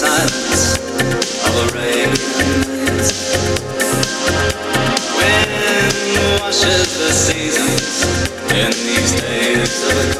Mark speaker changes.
Speaker 1: silence of a rainy night. Wind washes the seasons in these days of a